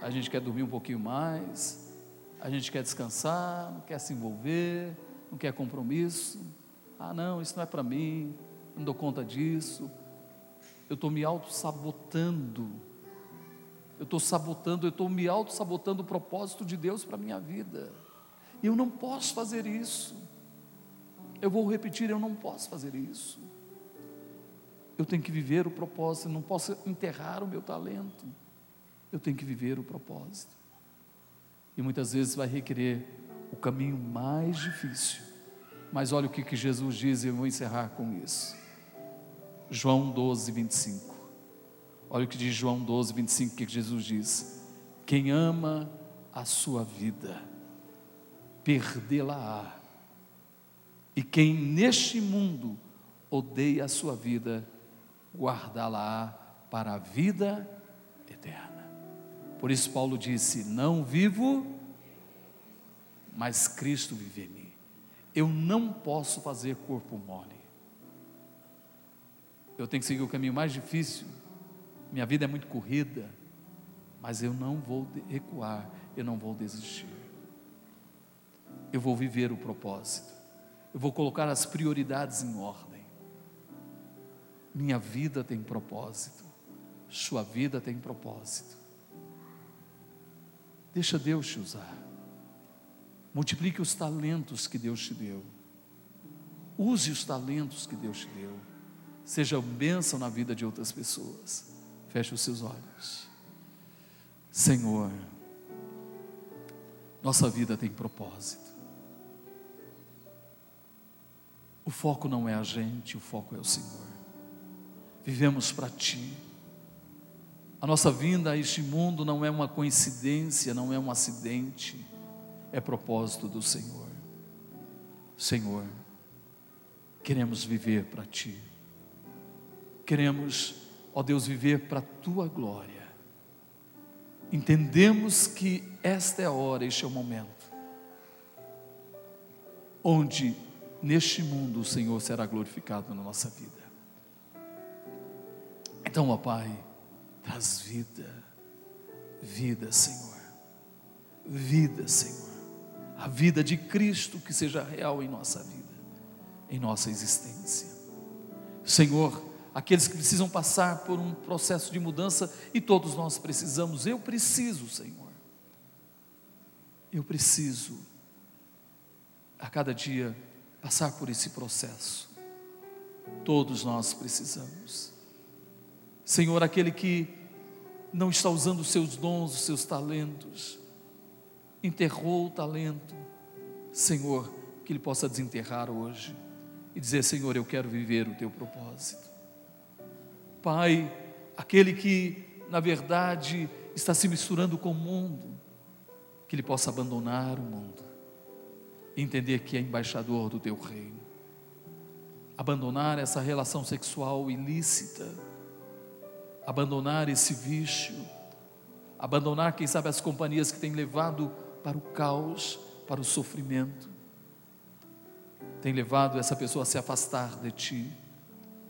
a gente quer dormir um pouquinho mais, a gente quer descansar, não quer se envolver, não quer compromisso. Ah, não, isso não é para mim, não dou conta disso. Eu estou me auto-sabotando eu estou sabotando, eu estou me auto-sabotando o propósito de Deus para a minha vida. Eu não posso fazer isso. Eu vou repetir, eu não posso fazer isso. Eu tenho que viver o propósito, não posso enterrar o meu talento. Eu tenho que viver o propósito. E muitas vezes vai requerer o caminho mais difícil. Mas olha o que, que Jesus diz, e eu vou encerrar com isso. João 12, 25. Olha o que diz João 12, 25, que Jesus diz: Quem ama a sua vida, perdê-la-á. E quem neste mundo odeia a sua vida, guardá-la-á para a vida eterna. Por isso, Paulo disse: Não vivo, mas Cristo vive em mim. Eu não posso fazer corpo mole. Eu tenho que seguir o caminho mais difícil minha vida é muito corrida, mas eu não vou recuar, eu não vou desistir. Eu vou viver o propósito, eu vou colocar as prioridades em ordem. Minha vida tem propósito, sua vida tem propósito. Deixa Deus te usar. Multiplique os talentos que Deus te deu. Use os talentos que Deus te deu. Seja bênção na vida de outras pessoas. Feche os seus olhos. Senhor, nossa vida tem propósito. O foco não é a gente, o foco é o Senhor. Vivemos para Ti. A nossa vinda a este mundo não é uma coincidência, não é um acidente, é propósito do Senhor. Senhor, queremos viver para Ti. Queremos, ó Deus, viver para a Tua glória. Entendemos que esta é a hora, este é o momento, onde neste mundo o Senhor será glorificado na nossa vida. Então, ó Pai, traz vida, vida, Senhor, vida, Senhor, a vida de Cristo que seja real em nossa vida, em nossa existência. Senhor, aqueles que precisam passar por um processo de mudança, e todos nós precisamos, eu preciso, Senhor, eu preciso, a cada dia, passar por esse processo. Todos nós precisamos. Senhor, aquele que não está usando os seus dons, os seus talentos, enterrou o talento, Senhor, que ele possa desenterrar hoje e dizer: Senhor, eu quero viver o teu propósito. Pai, aquele que, na verdade, está se misturando com o mundo, que ele possa abandonar o mundo entender que é embaixador do teu reino. Abandonar essa relação sexual ilícita, abandonar esse vício, abandonar, quem sabe, as companhias que têm levado para o caos, para o sofrimento, tem levado essa pessoa a se afastar de ti,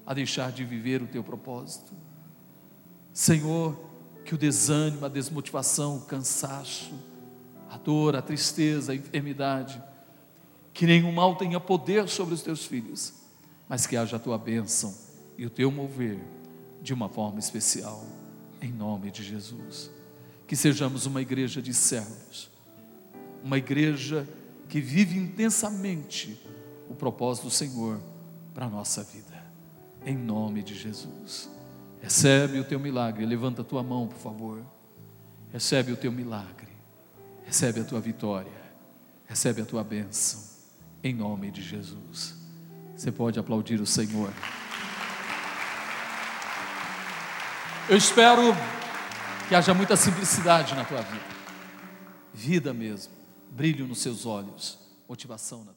a deixar de viver o teu propósito. Senhor, que o desânimo, a desmotivação, o cansaço, a dor, a tristeza, a enfermidade, que nenhum mal tenha poder sobre os teus filhos, mas que haja a tua bênção e o teu mover de uma forma especial, em nome de Jesus. Que sejamos uma igreja de servos, uma igreja que vive intensamente o propósito do Senhor para a nossa vida, em nome de Jesus. Recebe o teu milagre, levanta a tua mão, por favor. Recebe o teu milagre, recebe a tua vitória, recebe a tua bênção em nome de Jesus. Você pode aplaudir o Senhor. Eu espero que haja muita simplicidade na tua vida, vida mesmo, brilho nos seus olhos, motivação na tua.